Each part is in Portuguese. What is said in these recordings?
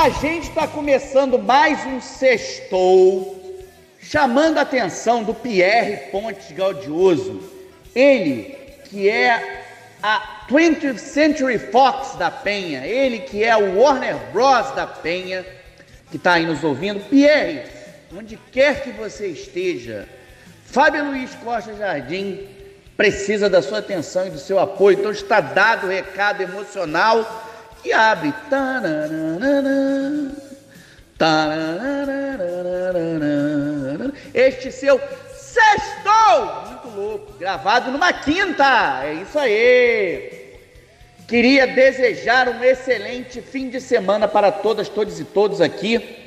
A gente está começando mais um sextou, chamando a atenção do Pierre Pontes Gaudioso. Ele que é a 20th Century Fox da Penha, ele que é o Warner Bros da Penha, que está aí nos ouvindo. Pierre, onde quer que você esteja, Fábio Luiz Costa Jardim precisa da sua atenção e do seu apoio. Então está dado o recado emocional e abre. Este seu sextou, muito louco, gravado numa quinta. É isso aí. Queria desejar um excelente fim de semana para todas, todos e todos aqui.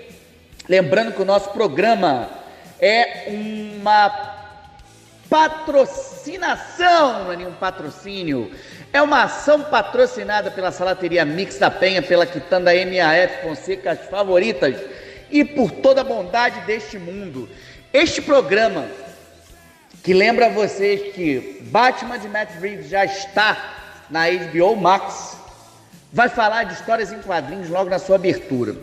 Lembrando que o nosso programa é uma patrocinação, não é nenhum patrocínio, é uma ação patrocinada pela Salateria Mix da Penha, pela Quitanda MAF Fonseca, as favoritas, e por toda a bondade deste mundo. Este programa, que lembra vocês que Batman de Matt Reeves já está na HBO Max, vai falar de histórias em quadrinhos logo na sua abertura.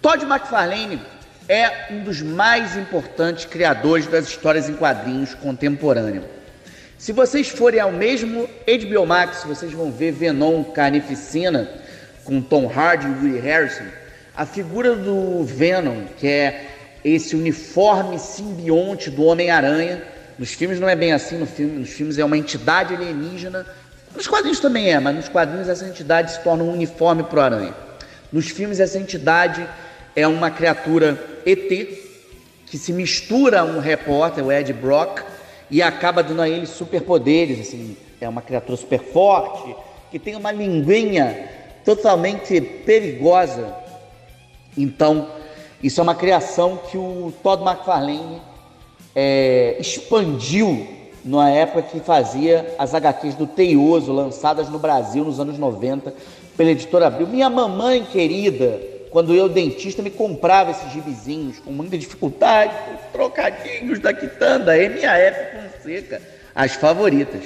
Todd McFarlane é um dos mais importantes criadores das histórias em quadrinhos contemporâneos. Se vocês forem ao mesmo HBO Max, vocês vão ver Venom Carnificina com Tom Hardy e Woody Harrison. A figura do Venom, que é esse uniforme simbionte do Homem-Aranha, nos filmes não é bem assim, no filme, nos filmes é uma entidade alienígena. Nos quadrinhos também é, mas nos quadrinhos essa entidade se torna um uniforme para o Aranha. Nos filmes essa entidade é uma criatura ET que se mistura a um repórter, o Ed Brock, e acaba dando a ele superpoderes, assim, é uma criatura super forte, que tem uma linguinha totalmente perigosa. Então, isso é uma criação que o Todd McFarlane é, expandiu na época que fazia as HQs do Teioso, lançadas no Brasil nos anos 90 pela editora Abril. Minha mamãe querida, quando eu, dentista, me comprava esses gibizinhos com muita dificuldade, com trocadinhos da quitanda, MAF Fonseca, as favoritas.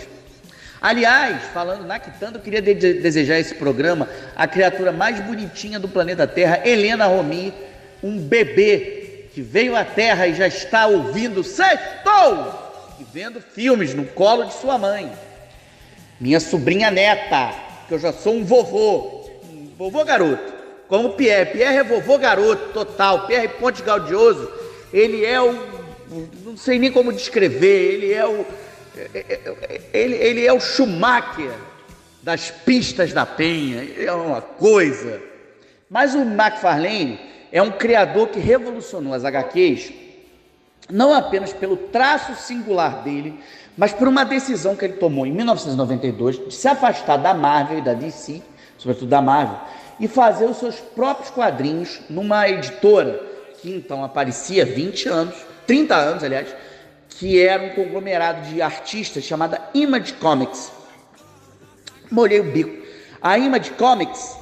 Aliás, falando na quitanda, eu queria de desejar esse programa a criatura mais bonitinha do planeta Terra, Helena Romi, um bebê que veio à Terra e já está ouvindo Sextou! E vendo filmes no colo de sua mãe. Minha sobrinha neta, que eu já sou um vovô, um vovô garoto como Pierre. Pierre é vovô garoto total. Pierre Ponte Gaudioso, ele é o. Não sei nem como descrever, ele é o. Ele, ele é o Schumacher das pistas da Penha, é uma coisa. Mas o McFarlane é um criador que revolucionou as HQs, não apenas pelo traço singular dele, mas por uma decisão que ele tomou em 1992 de se afastar da Marvel e da DC, sobretudo da Marvel, e fazer os seus próprios quadrinhos numa editora que então aparecia 20 anos, 30 anos, aliás, que era um conglomerado de artistas chamada Image Comics. Molhei o bico. A Image Comics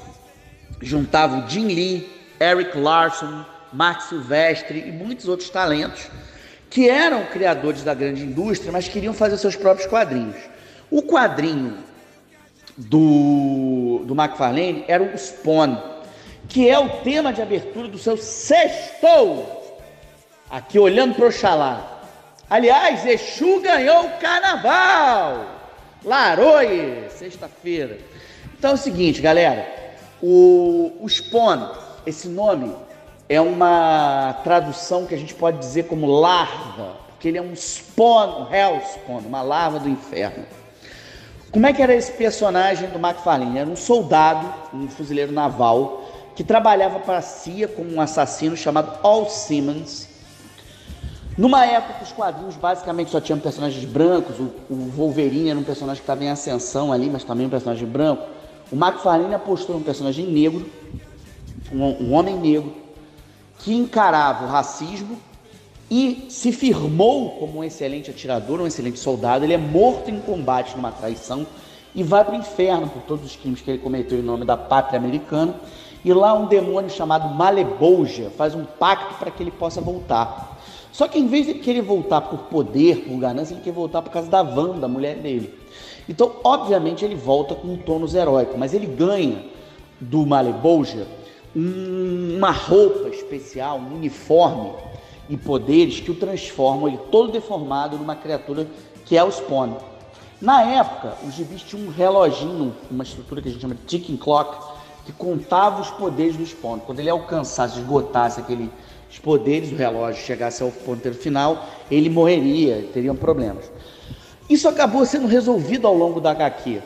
juntava o Jim Lee, Eric Larson, Mark Silvestre e muitos outros talentos que eram criadores da grande indústria, mas queriam fazer seus próprios quadrinhos. O quadrinho do, do McFarlane era o Spawn, que é o tema de abertura do seu sextou. Aqui olhando para Oxalá. Aliás, Exu ganhou o carnaval. Laroie, sexta-feira. Então é o seguinte, galera. O, o Spawn, esse nome, é uma tradução que a gente pode dizer como larva, porque ele é um spawn, hell spawn, uma larva do inferno. Como é que era esse personagem do McFarlane? Era um soldado, um fuzileiro naval, que trabalhava para a CIA como um assassino chamado Al Simmons. Numa época os quadrinhos basicamente só tinham personagens brancos, o, o Wolverine era um personagem que estava em ascensão ali, mas também um personagem branco. O McFarlane apostou num personagem negro, um, um homem negro, que encarava o racismo e se firmou como um excelente atirador, um excelente soldado. Ele é morto em combate numa traição e vai para o inferno por todos os crimes que ele cometeu em nome da pátria americana. E lá um demônio chamado Malebolja faz um pacto para que ele possa voltar. Só que em vez de querer voltar por poder, por ganância, ele quer voltar por causa da Wanda, a mulher dele. Então, obviamente, ele volta com um tônus heróico, mas ele ganha do Malebolja um, uma roupa especial, um uniforme e poderes que o transformam ele todo deformado numa criatura que é o Spawn. Na época, os gibis tinham um reloginho, uma estrutura que a gente chama de ticking clock, que contava os poderes do Spawn. Quando ele alcançasse, esgotasse aqueles poderes, o relógio chegasse ao ponteiro final, ele morreria, teriam problemas. Isso acabou sendo resolvido ao longo da HQ.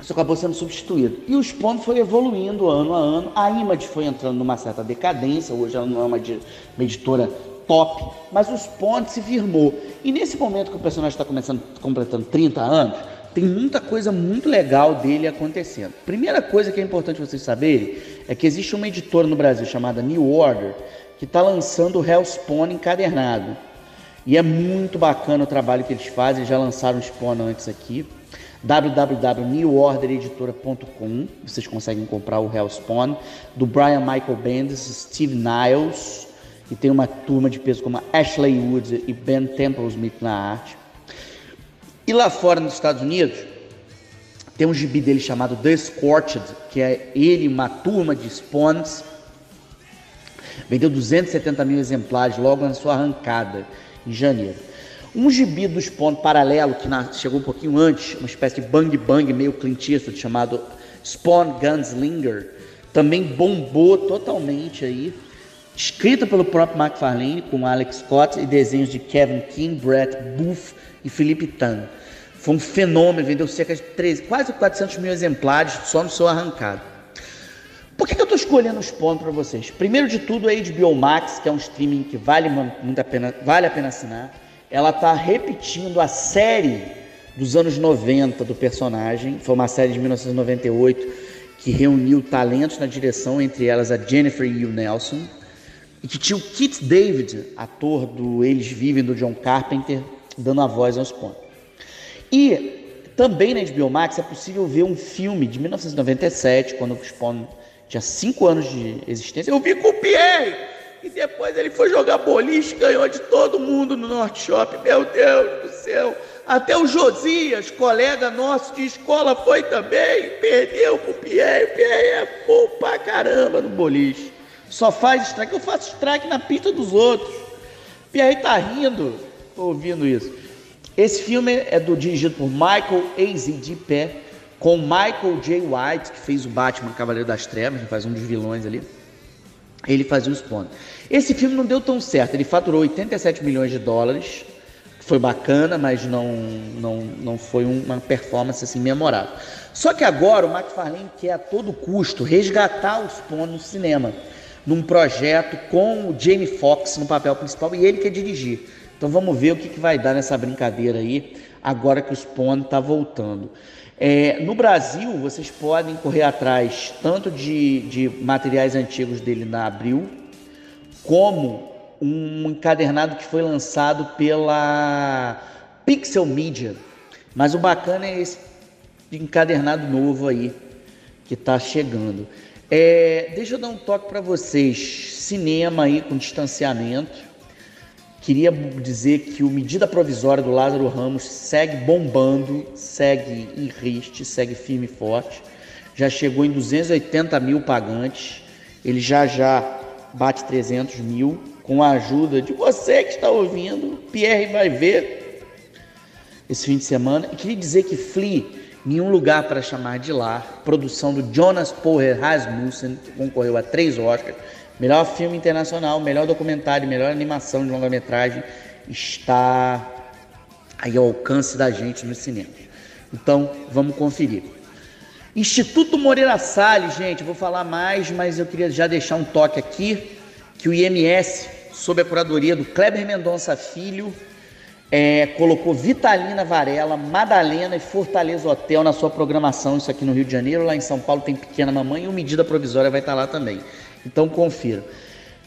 Isso acabou sendo substituído. E o Spawn foi evoluindo ano a ano. A Image foi entrando numa certa decadência. Hoje ela não é uma, uma editora top, mas o Spawn se firmou. E nesse momento que o personagem está começando, completando 30 anos, tem muita coisa muito legal dele acontecendo. Primeira coisa que é importante vocês saberem é que existe uma editora no Brasil chamada New Order que está lançando o Hellspawn encadernado. E é muito bacana o trabalho que eles fazem, já lançaram o Spawn antes aqui www.newordereditora.com. Vocês conseguem comprar o Hellspawn do Brian Michael Bendis, Steve Niles e tem uma turma de peso como Ashley Woods e Ben Temple-Smith na arte. E lá fora nos Estados Unidos tem um gibi dele chamado The Scorched, que é ele uma turma de spawns. Vendeu 270 mil exemplares logo na sua arrancada em janeiro. Um gibi do Spawn paralelo, que chegou um pouquinho antes, uma espécie de bang bang meio Clint Eastwood, chamado Spawn Gunslinger, também bombou totalmente aí. Escrita pelo próprio McFarlane, com Alex Scott e desenhos de Kevin King, Brett Booth e Felipe Tan. Foi um fenômeno, vendeu cerca de 13, quase 400 mil exemplares só no seu arrancado. Por que, que eu estou escolhendo o Spawn para vocês? Primeiro de tudo, a HBO Max, que é um streaming que vale muito a pena, vale a pena assinar ela está repetindo a série dos anos 90 do personagem. Foi uma série de 1998 que reuniu talentos na direção, entre elas a Jennifer o Nelson, e que tinha o Kit David, ator do Eles Vivem do John Carpenter, dando a voz aos pontos. E também na HBO Max é possível ver um filme de 1997, quando o Spawn tinha 5 anos de existência. Eu vi com o Pierre! E depois ele foi jogar boliche, ganhou de todo mundo no Norte Shopping. Meu Deus do céu. Até o Josias, colega nosso de escola, foi também. Perdeu pro Pierre. O Pierre é bom pra caramba no boliche. Só faz strike. Eu faço strike na pista dos outros. Pierre tá rindo ouvindo isso. Esse filme é do, dirigido por Michael pé, com Michael J. White, que fez o Batman Cavaleiro das Trevas, que faz um dos vilões ali. Ele fazia os pontos. Esse filme não deu tão certo. Ele faturou 87 milhões de dólares. Foi bacana, mas não, não, não foi uma performance assim memorável. Só que agora o McFarlane quer a todo custo resgatar os Spawn no cinema, num projeto com o Jamie Foxx no papel principal e ele quer dirigir. Então vamos ver o que, que vai dar nessa brincadeira aí, agora que o Spawn está voltando. É, no Brasil, vocês podem correr atrás tanto de, de materiais antigos dele na Abril, como um encadernado que foi lançado pela Pixel Media. Mas o bacana é esse encadernado novo aí que está chegando. É, deixa eu dar um toque para vocês. Cinema aí com distanciamento. Queria dizer que o medida provisória do Lázaro Ramos segue bombando, segue em riste, segue firme e forte. Já chegou em 280 mil pagantes. Ele já já bate 300 mil, com a ajuda de você que está ouvindo. Pierre vai ver esse fim de semana. E queria dizer que Flea, Nenhum Lugar para Chamar de Lar, produção do Jonas Poher Rasmussen, que concorreu a três Oscars, melhor filme internacional, melhor documentário, melhor animação de longa-metragem, está aí ao alcance da gente no cinema. Então, vamos conferir. Instituto Moreira Salles, gente, vou falar mais, mas eu queria já deixar um toque aqui que o IMS, sob a curadoria do Kleber Mendonça Filho, é, colocou Vitalina Varela, Madalena e Fortaleza Hotel na sua programação, isso aqui no Rio de Janeiro, lá em São Paulo tem Pequena Mamãe e o Medida Provisória vai estar lá também. Então confira.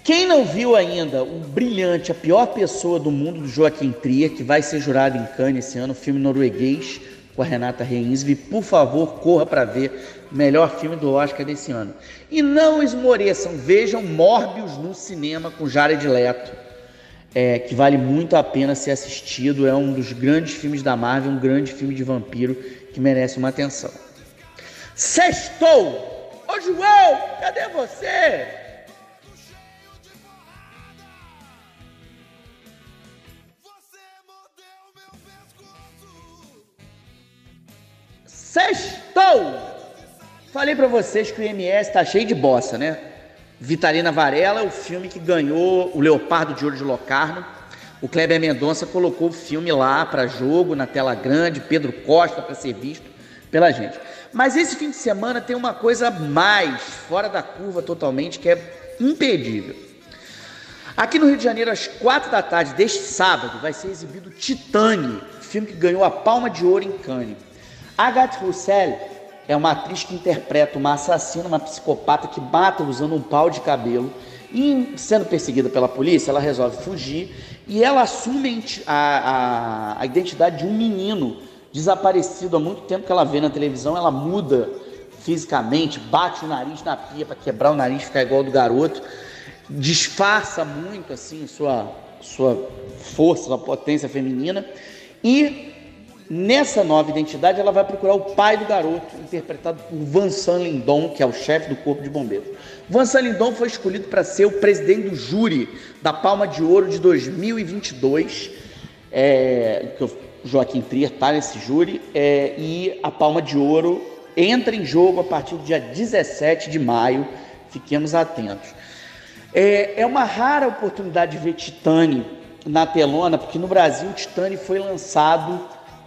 Quem não viu ainda o brilhante, a pior pessoa do mundo do Joaquim Trier, que vai ser jurado em Cannes esse ano, filme norueguês, com a Renata Reinsve. Por favor, corra para ver melhor filme do Oscar desse ano. E não esmoreçam, vejam Morbius no cinema com Jared Leto, é, que vale muito a pena ser assistido. É um dos grandes filmes da Marvel, um grande filme de vampiro que merece uma atenção. Sextou! Ô João, cadê você? Sextou! Falei para vocês que o IMS tá cheio de bossa, né? Vitalina Varela, o filme que ganhou o Leopardo de Ouro de Locarno. O Kleber Mendonça colocou o filme lá para jogo, na tela grande, Pedro Costa para ser visto pela gente. Mas esse fim de semana tem uma coisa mais fora da curva totalmente, que é impedível. Aqui no Rio de Janeiro, às quatro da tarde deste sábado, vai ser exibido Titane, filme que ganhou a Palma de Ouro em Cannes. Agathe Roussel é uma atriz que interpreta uma assassina, uma psicopata que mata usando um pau de cabelo. E sendo perseguida pela polícia, ela resolve fugir e ela assume a, a, a identidade de um menino desaparecido há muito tempo que ela vê na televisão. Ela muda fisicamente, bate o nariz na pia para quebrar o nariz, ficar igual do garoto, disfarça muito assim sua, sua força, sua potência feminina e Nessa nova identidade, ela vai procurar o pai do garoto, interpretado por Vincent Lindon, que é o chefe do Corpo de Bombeiros. Vincent Lindon foi escolhido para ser o presidente do júri da Palma de Ouro de 2022, é, que o Joaquim Trier está nesse júri, é, e a Palma de Ouro entra em jogo a partir do dia 17 de maio. Fiquemos atentos. É, é uma rara oportunidade de ver Titane na telona, porque no Brasil Titane foi lançado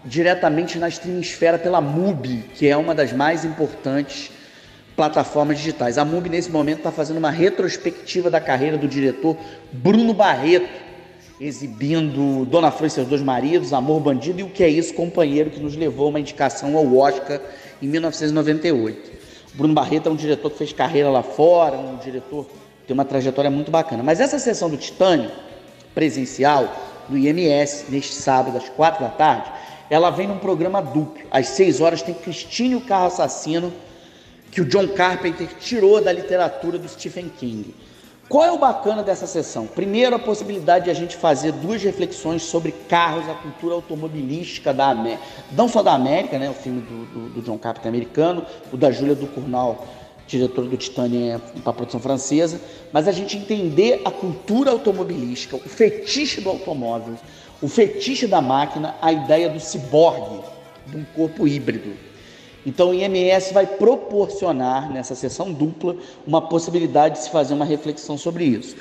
diretamente na streamsfera pela MUBI, que é uma das mais importantes plataformas digitais. A MUBI, nesse momento, está fazendo uma retrospectiva da carreira do diretor Bruno Barreto, exibindo Dona Flor e seus dois maridos, Amor Bandido e O Que É Isso, Companheiro, que nos levou uma indicação ao Oscar em 1998. Bruno Barreto é um diretor que fez carreira lá fora, um diretor que tem uma trajetória muito bacana. Mas essa sessão do Titânio, presencial, do IMS, neste sábado, às quatro da tarde, ela vem num programa duplo. Às 6 horas tem Cristine o Carro Assassino, que o John Carpenter tirou da literatura do Stephen King. Qual é o bacana dessa sessão? Primeiro, a possibilidade de a gente fazer duas reflexões sobre carros, a cultura automobilística da América. Não só da América, né? o filme do, do, do John Carpenter americano, o da Júlia Ducournau, diretora do Titânia para a produção francesa, mas a gente entender a cultura automobilística, o fetiche do automóvel, o fetiche da máquina, a ideia do ciborgue, de um corpo híbrido. Então o IMS vai proporcionar nessa sessão dupla uma possibilidade de se fazer uma reflexão sobre isso.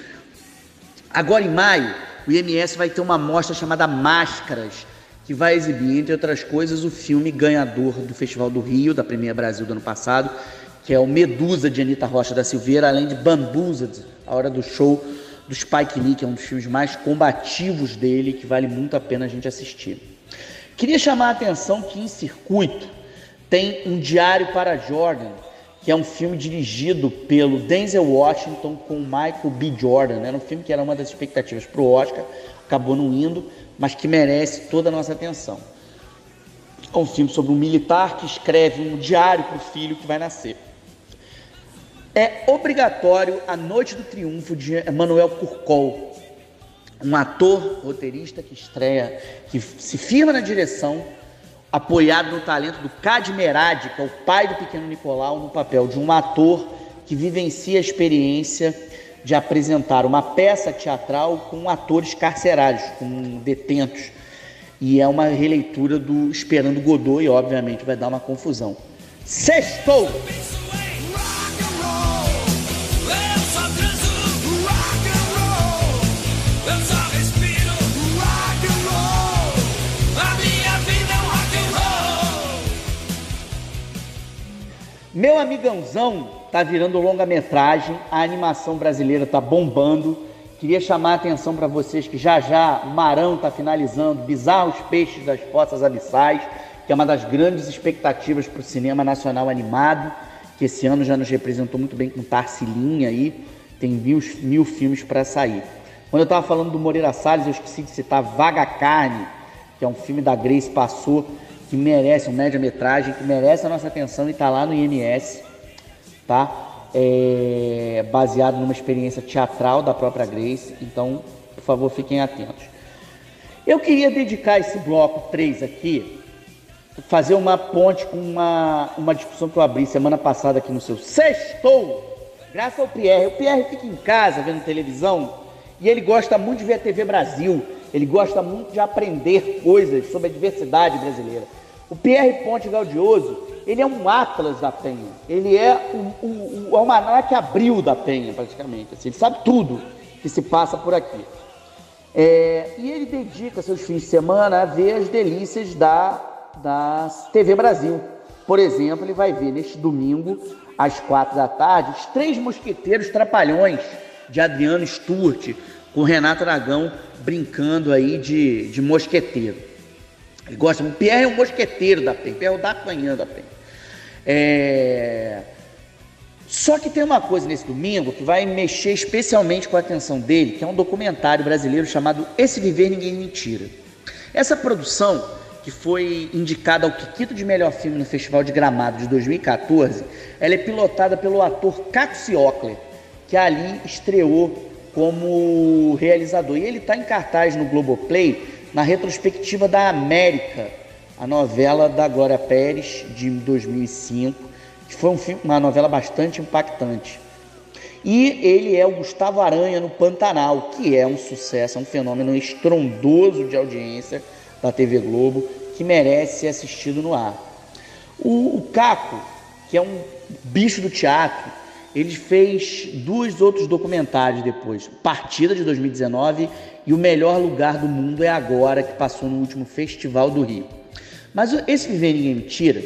Agora em maio, o IMS vai ter uma mostra chamada Máscaras, que vai exibir, entre outras coisas, o filme ganhador do Festival do Rio, da Primeira Brasil do ano passado, que é o Medusa de Anitta Rocha da Silveira, além de Bamboozled, a hora do show do Spike Lee, que é um dos filmes mais combativos dele, que vale muito a pena a gente assistir. Queria chamar a atenção que em circuito tem um Diário para Jordan, que é um filme dirigido pelo Denzel Washington com Michael B. Jordan. Era um filme que era uma das expectativas para o Oscar, acabou não indo, mas que merece toda a nossa atenção. É um filme sobre um militar que escreve um diário para o filho que vai nascer. É obrigatório a Noite do Triunfo de Emanuel Curcol, um ator roteirista que estreia, que se firma na direção, apoiado no talento do Cad Merad, que é o pai do pequeno Nicolau, no papel de um ator que vivencia a experiência de apresentar uma peça teatral com atores carcerários, com detentos. E é uma releitura do Esperando Godot e, obviamente, vai dar uma confusão. Sextou! Meu amigãozão tá virando longa-metragem, a animação brasileira tá bombando. Queria chamar a atenção para vocês que já já Marão tá finalizando Bizarros Peixes das Poças Abissais, que é uma das grandes expectativas para o cinema nacional animado, que esse ano já nos representou muito bem com Tarsilinha aí, tem mil, mil filmes para sair. Quando eu estava falando do Moreira Salles, eu esqueci de citar Vaga Carne, que é um filme da Grace Passou, que merece, um média-metragem, que merece a nossa atenção e está lá no IMS, tá? É, baseado numa experiência teatral da própria Grace, então, por favor, fiquem atentos. Eu queria dedicar esse bloco 3 aqui fazer uma ponte com uma, uma discussão que eu abri semana passada aqui no seu Sextou, graças ao Pierre. O Pierre fica em casa vendo televisão e ele gosta muito de ver a TV Brasil, ele gosta muito de aprender coisas sobre a diversidade brasileira. O Pierre Ponte Gaudioso, ele é um atlas da Penha, ele é o um, um, almanac da Penha, praticamente. Assim, ele sabe tudo que se passa por aqui. É, e ele dedica seus fins de semana a ver as delícias da, da TV Brasil. Por exemplo, ele vai ver neste domingo, às quatro da tarde, os Três Mosqueteiros Trapalhões, de Adriano Sturte, com Renato Aragão brincando aí de, de mosqueteiro. Ele gosta, o Pierre é um mosqueteiro da PEN, Pierre é o D'Artagnan da PEN. É... Só que tem uma coisa nesse domingo que vai mexer especialmente com a atenção dele, que é um documentário brasileiro chamado Esse Viver Ninguém Mentira. Essa produção, que foi indicada ao Kikito de melhor filme no Festival de Gramado de 2014, ela é pilotada pelo ator Ockler, que ali estreou como realizador. E ele está em cartaz no Globoplay na retrospectiva da América, a novela da Glória Pérez de 2005, que foi um filme, uma novela bastante impactante. E ele é o Gustavo Aranha no Pantanal, que é um sucesso, é um fenômeno estrondoso de audiência da TV Globo, que merece ser assistido no ar. O, o Caco, que é um bicho do teatro, ele fez dois outros documentários depois: Partida de 2019 e O Melhor Lugar do Mundo é Agora, que passou no último Festival do Rio. Mas esse Viver Ninguém Mentira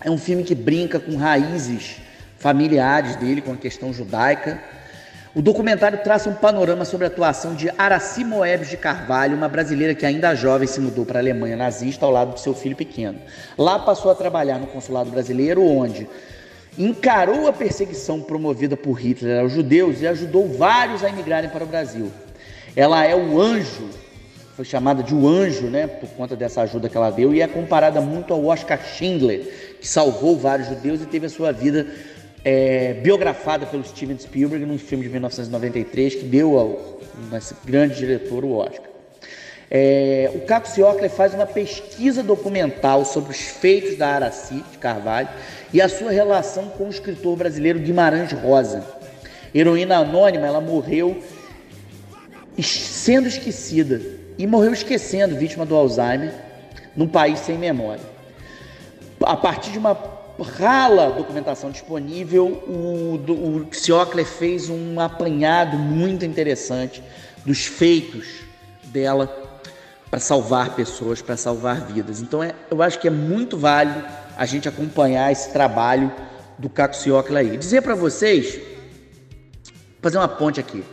é um filme que brinca com raízes familiares dele, com a questão judaica. O documentário traça um panorama sobre a atuação de Araci Moebes de Carvalho, uma brasileira que ainda jovem se mudou para a Alemanha nazista ao lado do seu filho pequeno. Lá passou a trabalhar no consulado brasileiro, onde encarou a perseguição promovida por Hitler aos judeus e ajudou vários a emigrarem para o Brasil. Ela é o anjo, foi chamada de o anjo, né, por conta dessa ajuda que ela deu, e é comparada muito ao Oscar Schindler, que salvou vários judeus e teve a sua vida é, biografada pelo Steven Spielberg num filme de 1993 que deu ao grande diretor o Oscar. É, o Caco Ciocler faz uma pesquisa documental sobre os feitos da Araci de Carvalho e a sua relação com o escritor brasileiro Guimarães Rosa. Heroína anônima, ela morreu sendo esquecida e morreu esquecendo, vítima do Alzheimer, num país sem memória. A partir de uma rala documentação disponível, o, o Ciocler fez um apanhado muito interessante dos feitos dela para salvar pessoas, para salvar vidas. Então é, eu acho que é muito válido a gente acompanhar esse trabalho do Caco Ciocla aí. Dizer para vocês, fazer uma ponte aqui.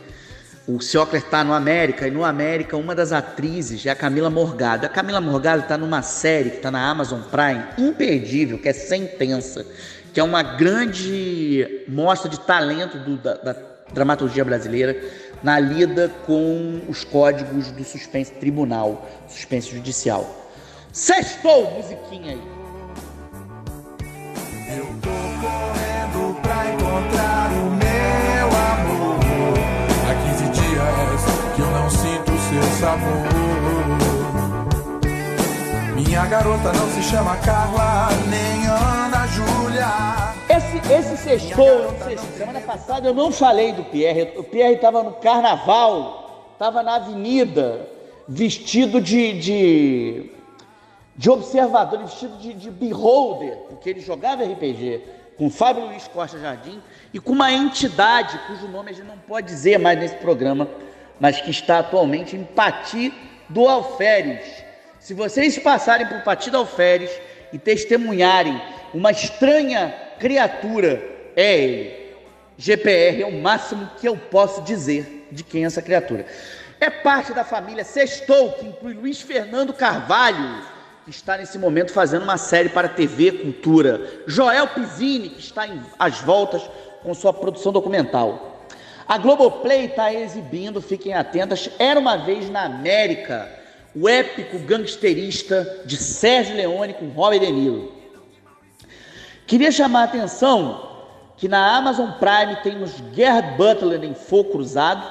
O Ciocler está no América e no América uma das atrizes é a Camila Morgado. A Camila Morgado está numa série que está na Amazon Prime, imperdível, que é Sentença, que é uma grande mostra de talento do, da, da dramaturgia brasileira na lida com os códigos do suspense tribunal, suspense judicial. Sextou, musiquinha aí. Eu tô correndo pra encontrar o meu amor. Há 15 dias que eu não sinto seu sabor. Minha garota não se chama Carla, nem Ana. Esse, sextou, semana passada eu não falei do Pierre. O Pierre estava no carnaval, estava na avenida, vestido de, de, de observador, vestido de, de beholder, porque ele jogava RPG com Fábio Luiz Costa Jardim e com uma entidade cujo nome a gente não pode dizer mais nesse programa, mas que está atualmente em Pati do Alferes. Se vocês passarem por Pati do Alferes e testemunharem uma estranha criatura é ele. GPR é o máximo que eu posso dizer de quem é essa criatura. É parte da família Sextou, que inclui Luiz Fernando Carvalho, que está nesse momento fazendo uma série para TV Cultura. Joel Pizzini, que está às voltas com sua produção documental. A Globoplay está exibindo, fiquem atentas, Era uma vez na América, o épico gangsterista de Sérgio Leone com Robert De Niro. Queria chamar a atenção que na Amazon Prime temos Gerard Butler em Fogo Cruzado,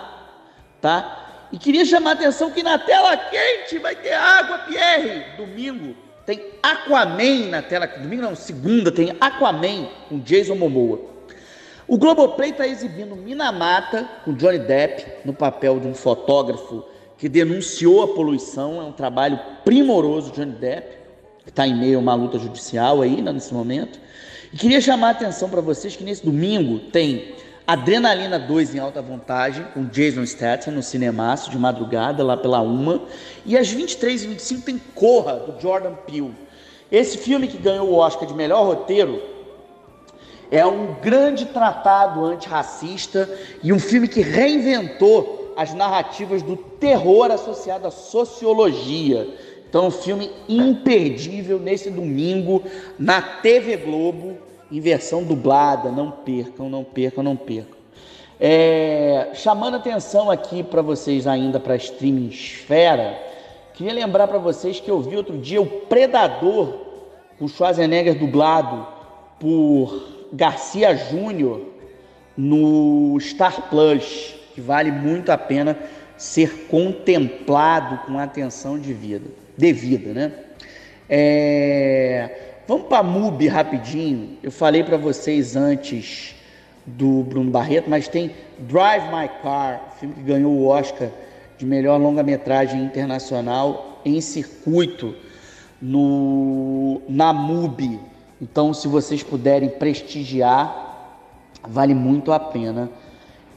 tá? E queria chamar a atenção que na tela quente vai ter água, Pierre. Domingo Tem Aquaman na tela, domingo não, segunda tem Aquaman com Jason Momoa. O Globoplay está exibindo Minamata com Johnny Depp no papel de um fotógrafo que denunciou a poluição. É um trabalho primoroso, Johnny Depp, que está em meio a uma luta judicial aí né, nesse momento. E queria chamar a atenção para vocês que nesse domingo tem Adrenalina 2 em alta vontade, com Jason Statham no cinemaço de madrugada, lá pela uma. E às 23h25 tem Corra, do Jordan Peele. Esse filme que ganhou o Oscar de melhor roteiro é um grande tratado antirracista e um filme que reinventou as narrativas do terror associado à sociologia. Então, um filme imperdível nesse domingo na TV Globo, em versão dublada. Não percam, não percam, não percam. É, chamando atenção aqui para vocês ainda para a streaming esfera, queria lembrar para vocês que eu vi outro dia o Predador com Schwarzenegger dublado por Garcia Júnior no Star Plus, que vale muito a pena ser contemplado com atenção de vida, devida, né? É... Vamos para a MUBI rapidinho. Eu falei para vocês antes do Bruno Barreto, mas tem Drive My Car, filme que ganhou o Oscar de melhor longa-metragem internacional em circuito no na MUBI. Então, se vocês puderem prestigiar, vale muito a pena.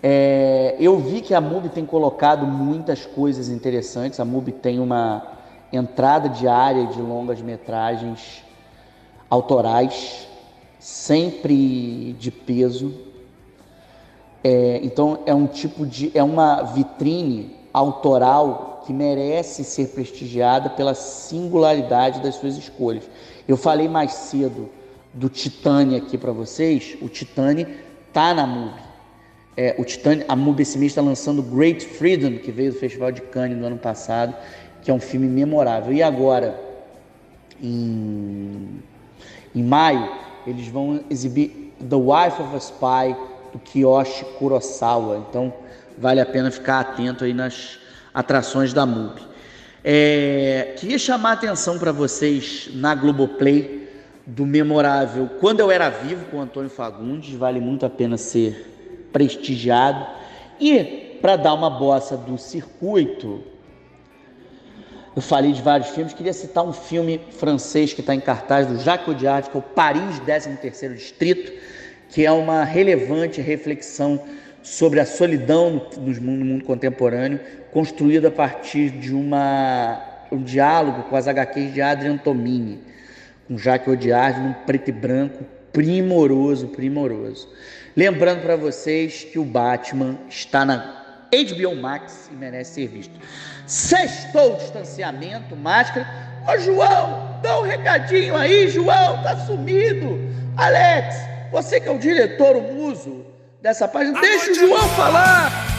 É, eu vi que a MUBI tem colocado muitas coisas interessantes. A MUBI tem uma entrada diária de longas metragens autorais, sempre de peso. É, então é um tipo de é uma vitrine autoral que merece ser prestigiada pela singularidade das suas escolhas. Eu falei mais cedo do Titane aqui para vocês. O Titane tá na MUBI. É, o Titane, a MUBI esse mês está lançando Great Freedom, que veio do Festival de Cannes no ano passado, que é um filme memorável. E agora, em, em maio, eles vão exibir The Wife of a Spy, do Kiyoshi Kurosawa. Então, vale a pena ficar atento aí nas atrações da MUBI. É, queria chamar a atenção para vocês na Globoplay do memorável Quando Eu Era Vivo com Antônio Fagundes, vale muito a pena ser prestigiado. E para dar uma bossa do circuito, eu falei de vários filmes, queria citar um filme francês que está em cartaz do Jacques Audiard, que é o Paris 13º Distrito, que é uma relevante reflexão sobre a solidão no mundo contemporâneo, construída a partir de uma, um diálogo com as HQs de Adrian Tomini, com Jacques Audiard, num preto e branco primoroso, primoroso. Lembrando para vocês que o Batman está na HBO Max e merece ser visto. Sextou distanciamento, máscara. Ô João, dá um recadinho aí, João, tá sumido. Alex, você que é o diretor, o muso, dessa página. Deixa o João falar!